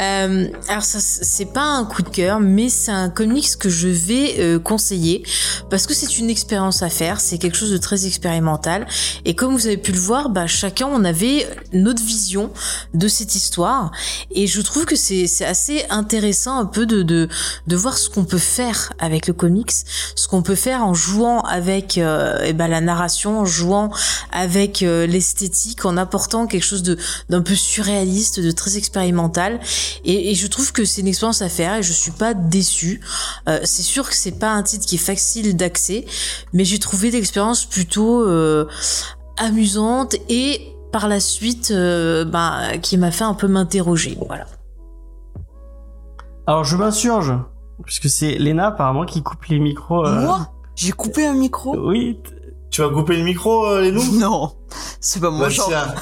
Euh, alors ça c'est pas un coup de cœur, mais c'est un comics que je vais euh, conseiller parce que c'est une expérience à faire, c'est quelque chose de très expérimental. Et comme vous avez pu le voir, bah chacun on avait notre vision de cette histoire. Et je trouve que c'est c'est assez intéressant un peu de de de voir ce qu'on peut faire avec le comics, ce qu'on peut faire en jouant avec euh, eh ben la narration, en jouant avec euh, l'esthétique, en apportant quelque chose de d'un peu surréaliste, de très expérimental. Et, et je trouve que c'est une expérience à faire et je suis pas déçue. Euh, c'est sûr que c'est pas un titre qui est facile d'accès, mais j'ai trouvé l'expérience plutôt euh, amusante et par la suite, euh, bah, qui m'a fait un peu m'interroger. Voilà. Alors je m'insurge, puisque c'est Lena apparemment qui coupe les micros. euh, Moi? J'ai coupé un micro? Oui. Tu vas couper le micro, euh, les loups Non, c'est pas mon Bah, genre. tiens.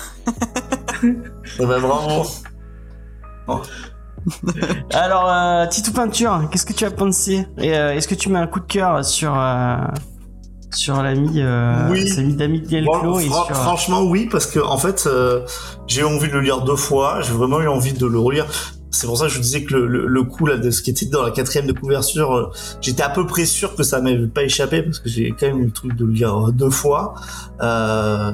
Eh ben, bravo. Alors euh, Titou Peinture, qu'est-ce que tu as pensé Et euh, est-ce que tu mets un coup de cœur sur euh, sur l'ami euh, Oui. d'ami Bon, et sur Franchement, oui, parce que en fait, euh, j'ai eu envie de le lire deux fois. J'ai vraiment eu envie de le relire. C'est pour ça que je vous disais que le, le, le coup là de ce qui était dans la quatrième de couverture, euh, j'étais à peu près sûr que ça m'avait pas échappé parce que j'ai quand même eu le truc de le lire euh, deux fois. Euh,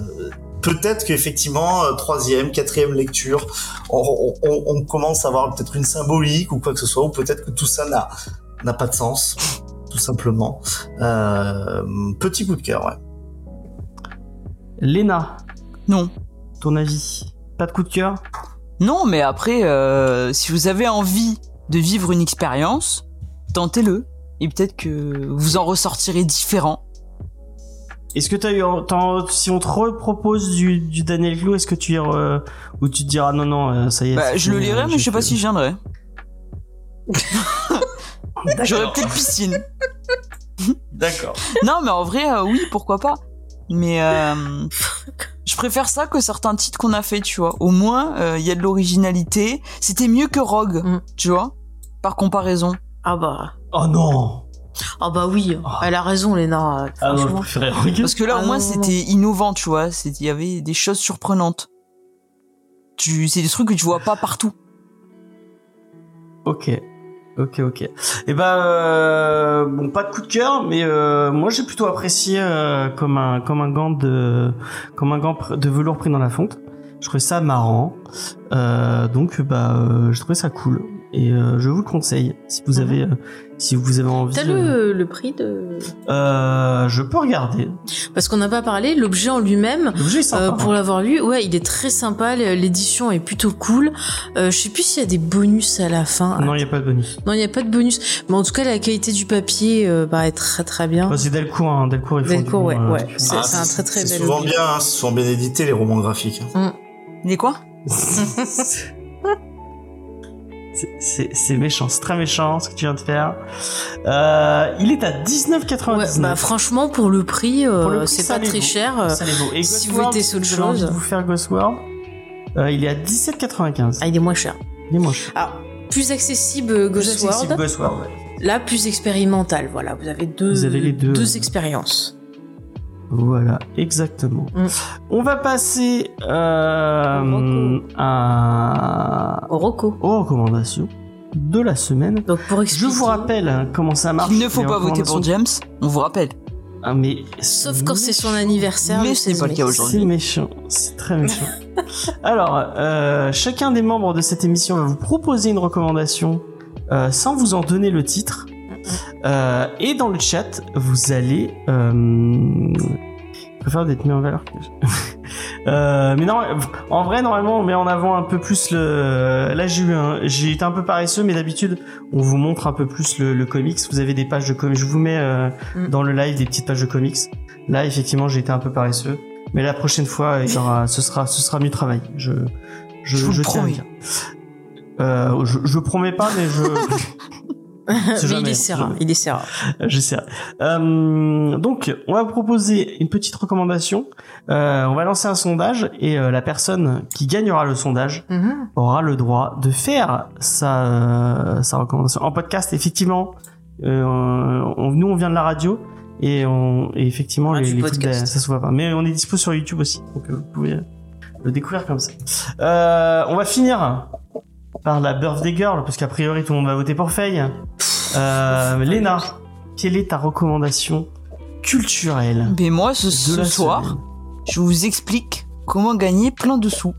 Peut-être qu'effectivement, euh, troisième, quatrième lecture, on, on, on commence à avoir peut-être une symbolique ou quoi que ce soit, ou peut-être que tout ça n'a n'a pas de sens, tout simplement. Euh, petit coup de cœur, ouais. Lena, Non. ton avis? Pas de coup de cœur? Non, mais après, euh, si vous avez envie de vivre une expérience, tentez-le. Et peut-être que vous en ressortirez différent. Est-ce que t'as eu si on te repropose du, du Daniel Clos, est-ce que tu re- ou tu te diras non non euh, ça y est Bah, je le lirai, euh, mais je sais pas si je viendrai. J'aurais peut-être piscine. D'accord. Non, mais en vrai, euh, oui, pourquoi pas. Mais euh, je préfère ça que certains titres qu'on a fait, tu vois. Au moins, euh, il y a de l'originalité. C'était mieux que Rogue, Mm. tu vois, par comparaison. Ah bah, Oh non ah bah oui, elle a raison, Léna. Ah non, je regarder. Parce que là, Ah au moins, non, non. c'était innovant, tu vois. Il y avait des choses surprenantes. Tu, c'est des trucs que tu vois pas partout. Ok, ok, ok. Et bah euh, bon, pas de coup de cœur, mais euh, moi j'ai plutôt apprécié euh, comme un comme un gant de comme un gant de velours pris dans la fonte. Je trouvais ça marrant, donc bah je trouvais ça cool et euh, je vous le conseille si vous Mhm. avez euh, si vous avez envie. T'as de- le, le prix de... Euh, je peux regarder. Parce qu'on n'a pas parlé, l'objet en lui-même, L'objet est sympa. euh, pour l'avoir lu, ouais, il est très sympa, l'édition est plutôt cool. Euh, je sais plus s'il y a des bonus à la fin. Non, il y a pas de bonus. Non, il n'y a pas de bonus. Mais en tout cas, la qualité du papier euh, bah, est très très bien. Bah, c'est Delcourt, hein. Delcourt, ils font du Delcourt, ouais, euh, C'est- c'est un très, très c'est bel souvent objet. bien, hein, c'est souvent bien édité les romans graphiques. Il est quoi? C'est- méchant, c'est très méchant ce que tu viens de faire. Euh, il est à 19,99. Ouais, bah franchement, pour le prix, euh, c'est pas très cher. euh, Ça les vaut. Et si vous sur autre chose. vous faire Ghostworld, euh, il est à 17,95. Ah, il est moins cher. Il est moche. Alors, plus accessible Plus accessible, Ghostworld, Ghostworld, ouais. là plus expérimental. Voilà, vous avez deux, Vous avez les deux. expériences. Voilà, exactement. Mm. On va passer euh, à... Au Rocco. aux recommandations de la semaine. Donc pour Je vous rappelle hein, comment ça marche. Il ne faut pas voter pour. James, on vous rappelle. Ah, mais Sauf quand c'est son anniversaire. Mais le ce n'est 16 pas le cas aujourd'hui. C'est méchant, c'est très méchant. Alors, euh, chacun des membres de cette émission va vous proposer une recommandation euh, sans vous en donner le titre. Euh, et dans le chat, vous allez... Euh, je préfère d'être mis en valeur que je- Euh, mais non, en vrai, normalement, on met en avant un peu plus le. Là, j'ai eu un, j'ai été un peu paresseux, mais d'habitude, on vous montre un peu plus le, le comics. Vous avez des pages de comics. Je vous mets euh, Mm. dans le live des petites pages de comics. Là, effectivement, j'ai été un peu paresseux, mais la prochaine fois, il y aura, ce sera, ce sera mieux travaillé. Je, je, Je le tiens. Euh, je, je promets pas, mais je. Mais il essaiera. Il essaiera. J'essaierai. Euh, donc, on va vous proposer une petite recommandation. Euh, on va lancer un sondage et euh, la personne qui gagnera le sondage Mhm. aura le droit de faire sa, euh, sa recommandation en podcast. Effectivement, euh, on- nous on vient de la radio et, on, et effectivement Ah, les, les podcast. ça se voit pas. Mais on est dispo sur YouTube aussi, donc euh, vous pouvez le découvrir comme ça. Euh, on va finir par la birthday girl parce qu'a priori tout le monde va voter pour Faye. Euh, Léna, quelle est ta recommandation culturelle Mais moi, ce, soir, semaine je vous explique comment gagner plein de sous.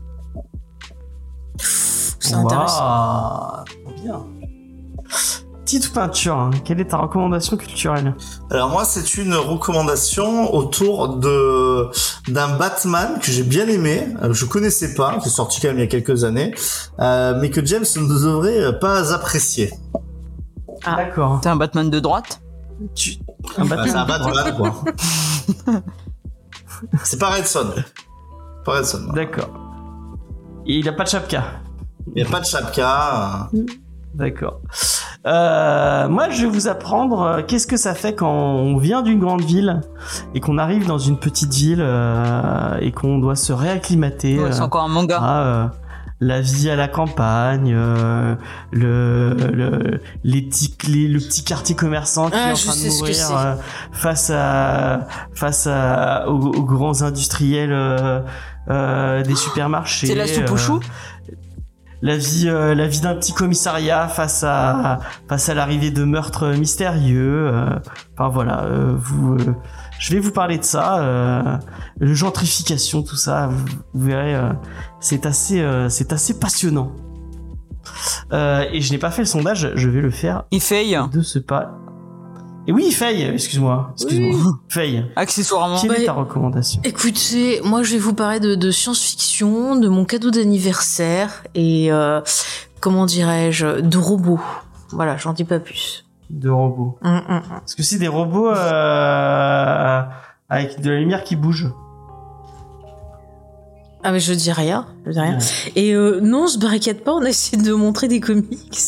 C'est intéressant. Trop bien. Petite peinture, hein. quelle est ta recommandation culturelle Alors moi, c'est une recommandation autour de d'un Batman que j'ai bien aimé, euh, je connaissais pas, qui est sorti quand même il y a quelques années, euh, mais que James ne devrait pas apprécier. Ah. D'accord. T'es un Batman de droite Tu... Un Bah, Batman c'est un Batman, quoi. c'est pas Redson. Pas Redson. D'accord. Et il a pas de chapka. Il n'y a pas de chapka. euh, D'accord. Euh, moi, je vais vous apprendre euh, qu'est-ce que ça fait quand on vient d'une grande ville et qu'on arrive dans une petite ville euh, et qu'on doit se réacclimater. Ouais, C'est euh, encore un manga. à, euh, la vie à la campagne, euh, le, le, les petits, les- le petit quartier commerçant qui Ah, est en train de mourir c'est. face à face à aux, aux grands industriels des supermarchés. C'est la soupe aux choux la vie, euh, la vie d'un petit commissariat face à face à l'arrivée de meurtres mystérieux. euh, enfin voilà, euh, vous, euh, je vais vous parler de ça, euh, le gentrification, tout ça. Vous, vous verrez, euh, c'est assez, euh, c'est assez passionnant. Euh, et je n'ai pas fait le sondage, je vais le faire Il de ce pas. Et oui, Faye, excuse-moi, excuse-moi, Faye. accessoirement. Quelle Bah, est ta recommandation? Écoutez, moi je vais vous parler de, de science-fiction, de mon cadeau d'anniversaire et euh, comment dirais-je, de robots. Voilà, j'en dis pas plus. de robots Hum, hum, hum. Parce que c'est des robots euh, avec de la lumière qui bouge. Ah mais je dis rien, je dis rien. Et euh, non, on se barricade pas, on a essayé de montrer des comics.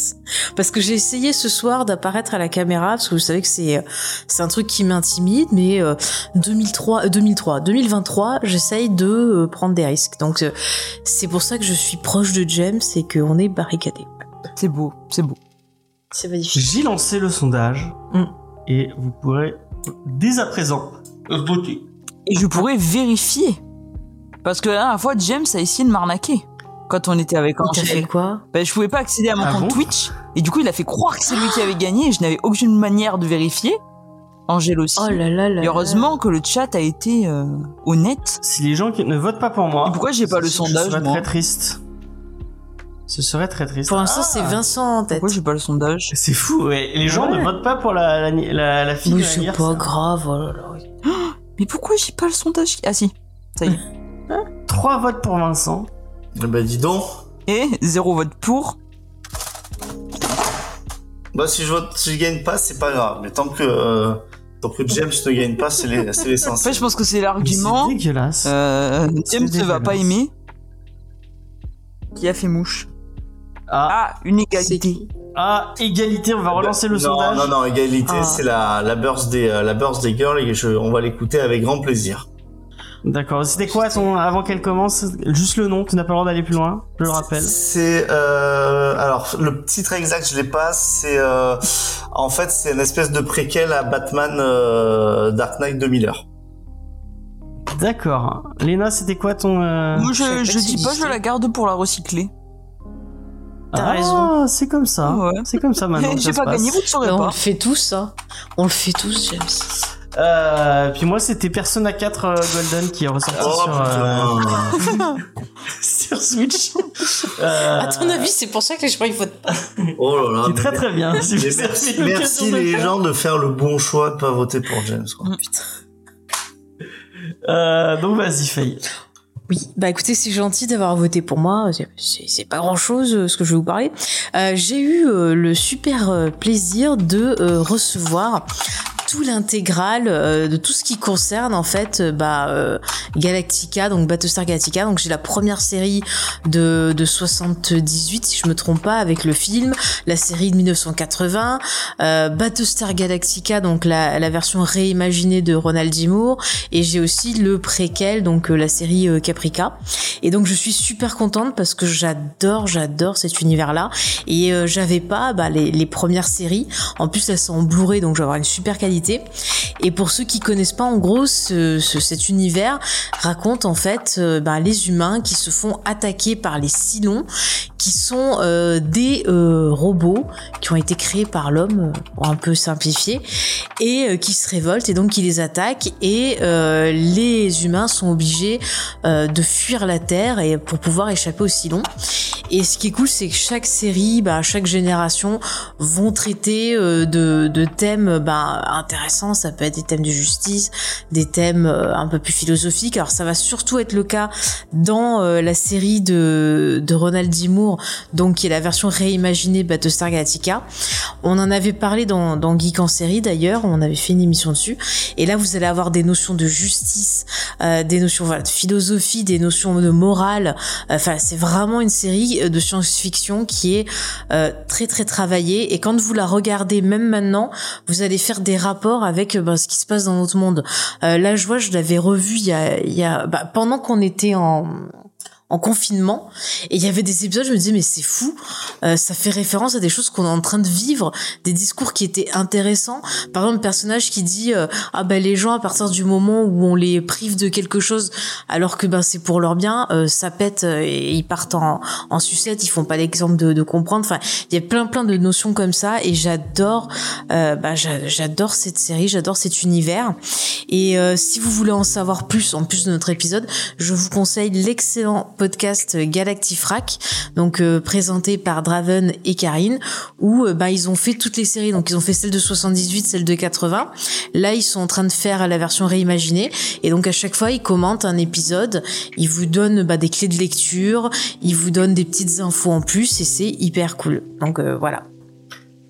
Parce que j'ai essayé ce soir d'apparaître à la caméra, parce que vous savez que c'est euh, c'est un truc qui m'intimide, mais euh, 2003, euh, 2003, 2023, j'essaye de euh, prendre des risques. Donc euh, c'est pour ça que je suis proche de James et qu'on est barricadé. C'est beau, c'est beau. C'est magnifique. J'ai lancé le sondage Mm. et vous pourrez dès à présent voter. Et je pourrais vérifier. Parce que la dernière fois, James a essayé de m'arnaquer. Quand on était avec T'as fait Angèle. quoi Ben, je pouvais pas accéder à mon Ah compte bon Twitch. Et du coup, il a fait croire que c'est lui qui avait gagné et je n'avais aucune manière de vérifier. Angèle aussi. Oh là là là. et heureusement que le chat a été euh, honnête. Si les gens qui ne votent pas pour moi, Et pourquoi j'ai pas le sondage, serais moi très triste. Ce serait très triste. Pour l'instant, Ah, c'est Vincent en tête. Pourquoi j'ai pas le sondage C'est fou, ouais. Les gens Ouais. ne votent pas pour la, la, la, la fille Mais c'est pas grave, oh là là. Mais pourquoi j'ai pas le sondage? Ah si, ça y est. Trois votes pour Vincent. Eh ben dis donc. Et zéro vote pour. Bah si je vote, si je gagne pas, c'est pas grave. Mais tant que euh, tant que James ne gagne pas, c'est les- c'est En l'essentiel. fait, je pense que c'est l'argument. C'est dégueulasse. Euh, James ne va pas aimer. Qui a fait mouche Ah, Ah, une égalité. ah, égalité, on va relancer le non, sondage. Non, non, égalité, Ah. c'est la la birthday euh, la birthday girl et je, on va l'écouter avec grand plaisir. D'accord. C'était quoi ton avant qu'elle commence Juste le nom. Tu n'as pas le droit d'aller plus loin. Je le rappelle. C'est euh, alors le titre exact, je l'ai pas. C'est euh, en fait c'est une espèce de préquel à Batman euh, Dark Knight de Miller. D'accord. Léna, c'était quoi ton... euh, Moi, je dis pas, je la garde pour la recycler. T'as ah, raison. c'est comme ça. Ouais. C'est comme ça maintenant. J'ai pas gagné, vous ne saurez on pas. le fait tous, ça. On le fait tous, James. Euh, puis moi, c'était Persona 4 euh, Golden qui est ressorti Oh sur, euh, sur Switch. Euh, À ton avis, c'est pour ça que les gens ils votent pas. Oh là là. Qui est très très bien. Si merci, merci les faire. gens de faire le bon choix de pas voter pour James. Quoi. Putain. Euh, donc vas-y, Faye. Oui, bah écoutez, c'est gentil d'avoir voté pour moi. C'est- C'est c'est pas grand-chose euh, ce que je vais vous parler. Euh, J'ai eu euh, le super euh, plaisir de euh, recevoir tout l'intégral euh, de tout ce qui concerne en fait euh, bah euh, Galactica donc Battlestar Galactica. Donc j'ai la première série de de 78 si je me trompe pas avec le film. La série de 1980 euh, Battlestar Galactica donc la, la version réimaginée de Ronald D. Moore. Et j'ai aussi le préquel donc la série Caprica. Et donc je suis super contente parce que j'adore j'adore cet univers là et euh, j'avais pas bah, les, les premières séries. En plus elles sont en Blu-ray donc je vais avoir une super qualité et pour ceux qui connaissent pas en gros ce, ce- cet univers raconte en fait euh, bah, les humains qui se font attaquer par les Cylons qui sont euh, des euh, robots qui ont été créés par l'homme un peu simplifier et qui se révoltent et donc qui les attaquent et les humains sont obligés de fuir la Terre et pour pouvoir échapper aux Cylons. Et ce qui est cool, c'est que chaque série, bah, chaque génération vont traiter de, de thèmes bah, intéressants. Ça peut être des thèmes de justice, des thèmes euh, un peu plus philosophiques. Alors ça va surtout être le cas dans euh, la série de, de Ronald D. Moore, donc qui est la version réimaginée de Battlestar Galactica. On en avait parlé dans, dans Geek en série d'ailleurs, on avait fait une émission dessus. Et là, vous allez avoir des notions de justice, euh, des notions voilà, de philosophie, des notions de morale. Enfin, c'est vraiment une série de science-fiction qui est très très travaillée. Et quand vous la regardez, même maintenant, vous allez faire des rapports avec euh, ben, ce qui se passe dans notre monde. Euh, là, je vois, je l'avais revu il y a, il y a bah, pendant qu'on était en en confinement. Et il y avait des épisodes je me disais mais c'est fou. Euh, ça fait référence à des choses qu'on est en train de vivre des discours qui étaient intéressants. Par exemple un personnage qui dit euh, ah ben les gens à partir du moment où on les prive de quelque chose alors que ben c'est pour leur bien euh, ça pète euh, et ils partent en, en sucette. Ils font pas l'exemple de, de comprendre. Enfin il y a plein plein de notions comme ça. Et j'adore bah, j'a- j'adore cette série. J'adore cet univers. Et euh, si vous voulez en savoir plus en plus de notre épisode je vous conseille l'excellent podcast Galactifrac donc euh, présenté par Draven et Karine où euh, bah ils ont fait toutes les séries. Donc ils ont fait celle de 78 celle de 80 là ils sont en train de faire la version réimaginée. Et donc à chaque fois ils commentent un épisode. Ils vous donnent bah, des clés de lecture. Ils vous donnent des petites infos en plus. Et c'est hyper cool. Donc euh, voilà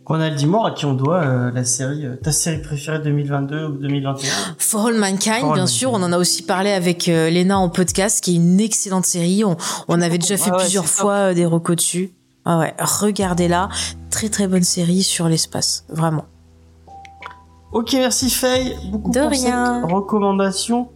Ronald D. Moore, à qui on doit euh, la série, euh, ta série préférée 2022 ou 2021 For All Mankind, For All bien sûr, on en a aussi parlé avec euh, Léna en podcast, qui est une excellente série. On, on avait déjà fait ouais, plusieurs fois euh, des recos dessus. Ah ouais, regardez-la, très très bonne série sur l'espace, vraiment. Ok, merci Faye. Beaucoup De pour rien. cette recommandation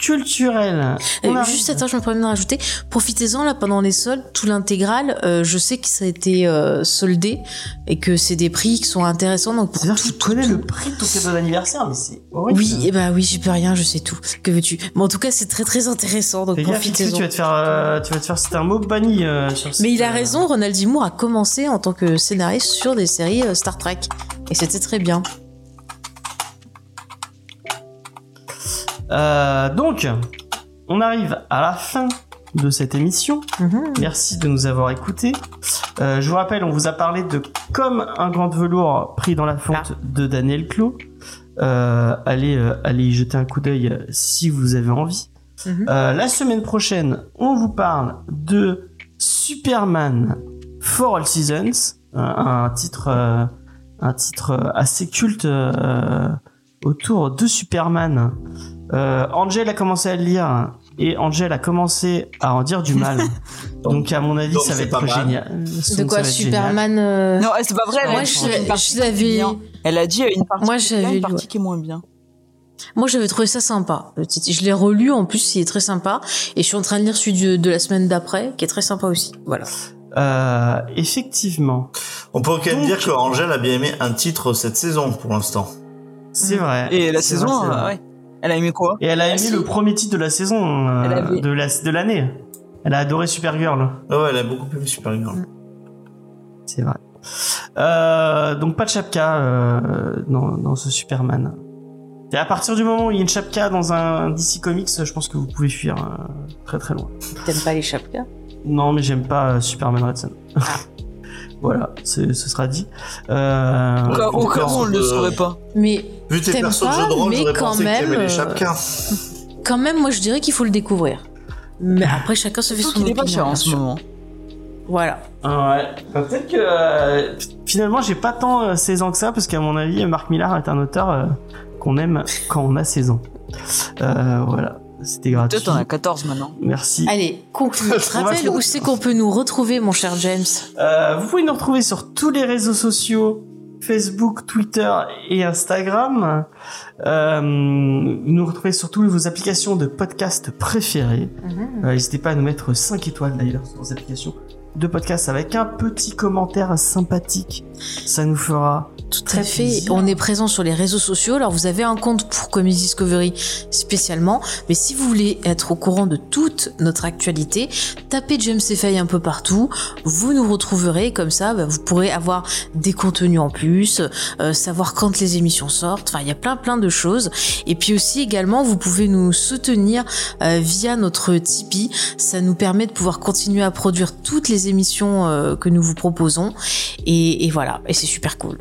culturelle. On Euh, juste attends, je me permets de rajouter, profitez-en là pendant les soldes, tout l'intégral. euh, je sais que ça a été euh, soldé et que c'est des prix qui sont intéressants. Donc pour C'est-à-dire que tout, tu tout, connais tout. le prix de ton cadeau d'anniversaire, mais c'est horrible. Oui, et bah oui, j'y peux rien, je sais tout. Que veux-tu? Mais en tout cas, c'est très très intéressant, donc profitez-en. tu vas te faire, tu vas te faire, c'était un mot banni sur. Mais il a raison, Ronald D. Moore a commencé en tant que scénariste sur des séries Star Trek. Et c'était très bien. Euh, donc, on arrive à la fin de cette émission. Mhm. Merci de nous avoir écoutés. Euh, je vous rappelle, on vous a parlé de Comme un grand velours pris dans la fonte de Daniel Clot. Euh, allez, euh, allez y jeter un coup d'œil si vous avez envie. Mhm. La semaine prochaine, on vous parle de Superman for All Seasons, un, titre, un titre assez culte autour de Superman. Euh, Angel a commencé à le lire et Angel a commencé à en dire du mal. donc à mon avis, donc ça va être génial. De quoi, Superman euh, Non, c'est pas vrai. Elle Moi, a je- dit une partie je qui est l'avais-. Elle a dit une partie Moi, qui est bien, j'avais une lu, partie ouais. qui est moins bien. Moi, j'avais trouvé ça sympa. Le titre. Je l'ai relu en plus, il est très sympa. Et je suis en train de lire celui de, de la semaine d'après, qui est très sympa aussi. Voilà. Euh, effectivement, On peut quand même dire que Angèle a bien aimé un titre cette saison pour l'instant. c'est vrai. Et la saison, vrai, c'est euh, vrai. ouais. Elle a aimé quoi? Et elle a Ah, aimé le premier titre de la saison, euh, de la de l'année. Elle a adoré Supergirl. Ah ouais, elle a beaucoup aimé Supergirl. C'est vrai. Euh, donc pas de chapka euh, dans, dans ce Superman. Et à partir du moment où il y a une chapka dans un DC Comics, je pense que vous pouvez fuir euh, très très loin. T'aimes pas les chapkas Non, mais j'aime pas euh, Superman Red Son. voilà, ce sera dit. Euh, Au cas- Au cas où on ne le saurait pas. Mais Vu tes de jeu de rôle, mais quand pensé même, euh, les quand même, moi je dirais qu'il faut le découvrir. Mais après, chacun se fait son qu'il est opinion. pas cher en ce moment. Voilà. Ah Ouais. Bah, Peut-être que euh, finalement j'ai pas tant euh, 16 ans que ça parce qu'à mon avis Marc Millar est un auteur euh, qu'on aime quand on a 16 ans. Euh, voilà, c'était gratuit. Peut-être on a 14 maintenant. Merci. Allez, conclue. Rappelle où c'est qu'on peut nous retrouver, mon cher James. Euh, vous pouvez nous retrouver sur tous les réseaux sociaux Facebook, Twitter et Instagram. Euh, nous retrouver sur toutes vos applications de podcast préférées. Euh, N'hésitez pas à nous mettre 5 étoiles d'ailleurs sur vos applications de podcast avec un petit commentaire sympathique. Ça nous fera Tout Très à fait. plaisir. On est présent sur les réseaux sociaux. Alors, vous avez un compte pour Comics Discovery spécialement. Mais si vous voulez être au courant de toute notre actualité, tapez James Fay un peu partout. Vous nous retrouverez. Comme ça, bah, vous pourrez avoir des contenus en plus, euh, savoir quand les émissions sortent. Enfin, il y a plein, plein de choses. Et puis aussi, également, vous pouvez nous soutenir euh, via notre Tipeee. Ça nous permet de pouvoir continuer à produire toutes les émissions euh, que nous vous proposons. Et, et voilà. Et c'est super cool.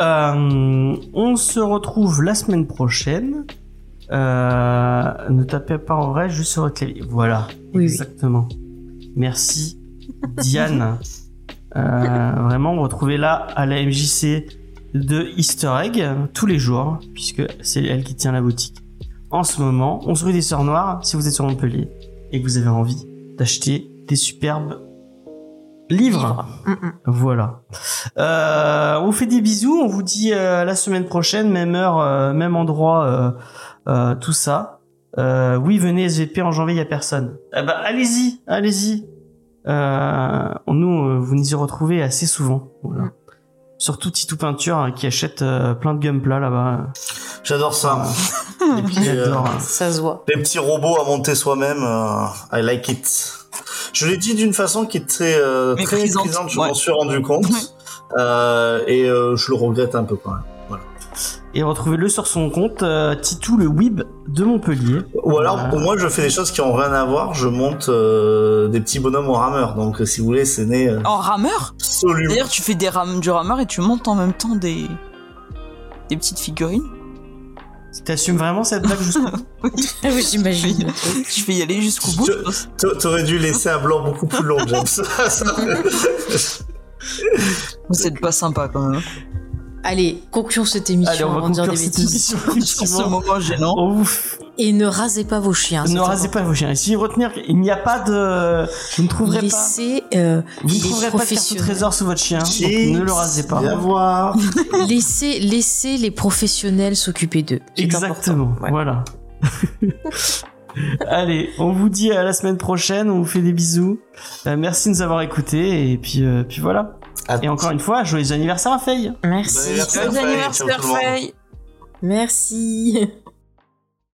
Euh, on se retrouve la semaine prochaine. Euh, ne tapez pas en vrai, juste sur votre clavier. Voilà, Oui, oui. exactement. Merci, Diane. Euh, vraiment, retrouvez-la à la MJC de Easter Egg tous les jours, puisque c'est elle qui tient la boutique. En ce moment, on se rue des Sœurs Noires, si vous êtes sur Montpellier et que vous avez envie d'acheter des superbes livres. Mm, mm. Voilà. Euh, on vous fait des bisous. On vous dit euh, la semaine prochaine, même heure, euh, même endroit, euh, euh, tout ça. Euh, oui, venez SVP en janvier, il y a personne. Eh ben, allez-y, allez-y. Euh, nous, euh, vous nous y retrouvez assez souvent. Voilà. Mm. Surtout Titou Peinture hein, qui achète euh, plein de gunpla là-bas. J'adore ça. Les petits, J'adore. hein. Ça se voit. les petits robots à monter soi-même, euh, I like it. Je l'ai dit d'une façon qui était euh, très Méprisante, méprisante, je ouais. m'en suis rendu compte. Euh, et euh, je le regrette un peu quand même. Et retrouvez-le sur son compte euh, Titou le Web de Montpellier. Ou alors, pour moi, je fais des choses qui ont rien à voir. Je monte euh, des petits bonhommes au rameur. Donc, euh, si vous voulez, c'est né euh, En rameur? absolument. D'ailleurs, tu fais des du rameur et tu montes en même temps des des petites figurines. T'assumes vraiment cette blague jusqu'au bout Oui, j'imagine. Je vais y aller jusqu'au bout. T'aurais dû laisser un blanc beaucoup plus long, James. Ça- Vous êtes pas sympa quand même. Allez, concluons cette émission Allez, on va avant de dire des cette bêtises. émission. Sur ce moment gênant. On vous f- Et ne rasez pas vos chiens. ne rasez important. pas vos chiens. Et si retenir, il n'y a pas de, vous ne trouverez pas, Laissez, euh, vous ne trouverez pas de carte au trésor sous votre chien. Ne le rasez pas. Voir. laissez, laissez les professionnels s'occuper d'eux. Exactement. important. Ouais. Voilà. Allez, on vous dit à la semaine prochaine. On vous fait des bisous. Euh, merci de nous avoir écoutés. Et puis, euh, puis voilà. À- Et encore une fois, joyeux anniversaire à Faye. Merci. ciao anniversaire. Faye Merci.